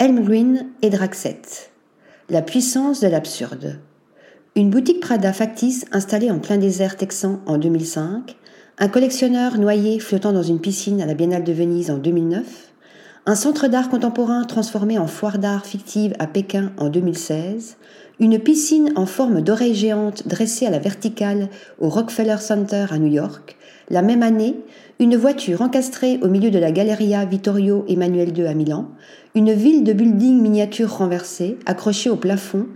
Elmgreen et Draxet. La puissance de l'absurde. Une boutique Prada factice installée en plein désert texan en 2005, un collectionneur noyé flottant dans une piscine à la Biennale de Venise en 2009, un centre d'art contemporain transformé en foire d'art fictive à Pékin en 2016, une piscine en forme d'oreille géante dressée à la verticale au Rockefeller Center à New York, la même année, une voiture encastrée au milieu de la Galleria Vittorio Emmanuel II à Milan, une ville de buildings miniatures renversés accrochés au plafond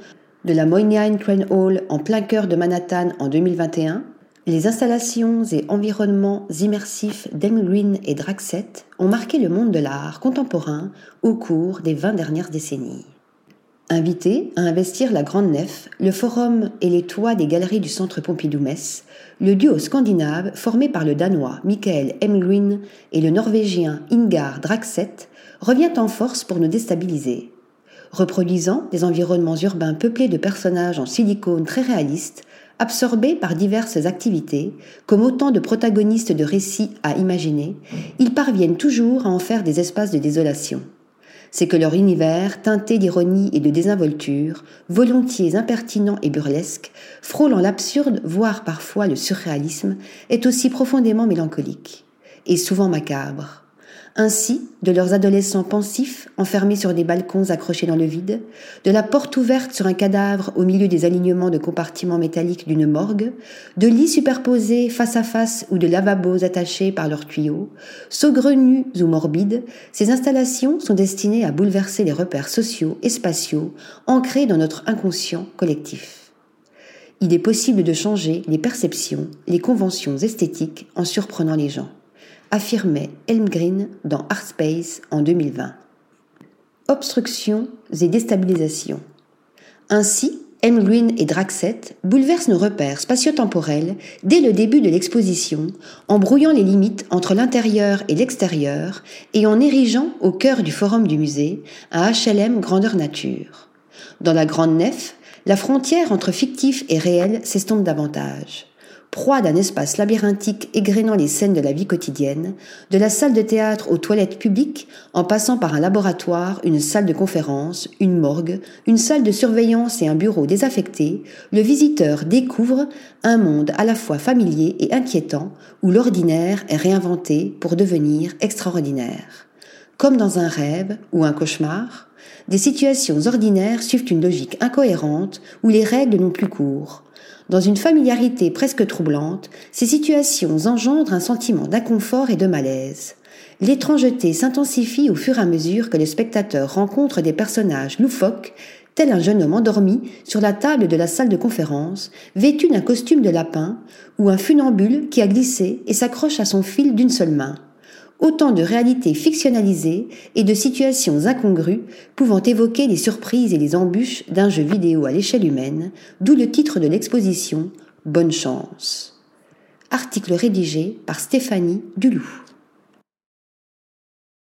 de la Moynihan Crane Hall en plein cœur de Manhattan en 2021, les installations et environnements immersifs d'Elm et Draxet ont marqué le monde de l'art contemporain au cours des 20 dernières décennies. Invité à investir la Grande Nef, le Forum et les toits des galeries du Centre Pompidou-Metz, le duo scandinave formé par le Danois Michael Emgreen et le Norvégien Ingar Draxet revient en force pour nous déstabiliser. Reproduisant des environnements urbains peuplés de personnages en silicone très réalistes, absorbés par diverses activités, comme autant de protagonistes de récits à imaginer, ils parviennent toujours à en faire des espaces de désolation c'est que leur univers, teinté d'ironie et de désinvolture, volontiers impertinent et burlesque, frôlant l'absurde, voire parfois le surréalisme, est aussi profondément mélancolique, et souvent macabre. Ainsi, de leurs adolescents pensifs, enfermés sur des balcons accrochés dans le vide, de la porte ouverte sur un cadavre au milieu des alignements de compartiments métalliques d'une morgue, de lits superposés face à face ou de lavabos attachés par leurs tuyaux, saugrenus ou morbides, ces installations sont destinées à bouleverser les repères sociaux et spatiaux ancrés dans notre inconscient collectif. Il est possible de changer les perceptions, les conventions esthétiques en surprenant les gens affirmait Elmgreen dans Artspace en 2020. Obstructions et déstabilisations. Ainsi, Elmgreen et Draxet bouleversent nos repères spatio-temporels dès le début de l'exposition en brouillant les limites entre l'intérieur et l'extérieur et en érigeant au cœur du forum du musée un HLM grandeur nature. Dans la grande nef, la frontière entre fictif et réel s'estompe davantage proie d'un espace labyrinthique égrénant les scènes de la vie quotidienne, de la salle de théâtre aux toilettes publiques, en passant par un laboratoire, une salle de conférence, une morgue, une salle de surveillance et un bureau désaffecté, le visiteur découvre un monde à la fois familier et inquiétant, où l'ordinaire est réinventé pour devenir extraordinaire. Comme dans un rêve ou un cauchemar, des situations ordinaires suivent une logique incohérente où les règles n'ont plus cours. Dans une familiarité presque troublante, ces situations engendrent un sentiment d'inconfort et de malaise. L'étrangeté s'intensifie au fur et à mesure que le spectateur rencontre des personnages loufoques, tel un jeune homme endormi sur la table de la salle de conférence, vêtu d'un costume de lapin, ou un funambule qui a glissé et s'accroche à son fil d'une seule main autant de réalités fictionnalisées et de situations incongrues pouvant évoquer les surprises et les embûches d'un jeu vidéo à l'échelle humaine, d'où le titre de l'exposition Bonne chance. Article rédigé par Stéphanie Dulou.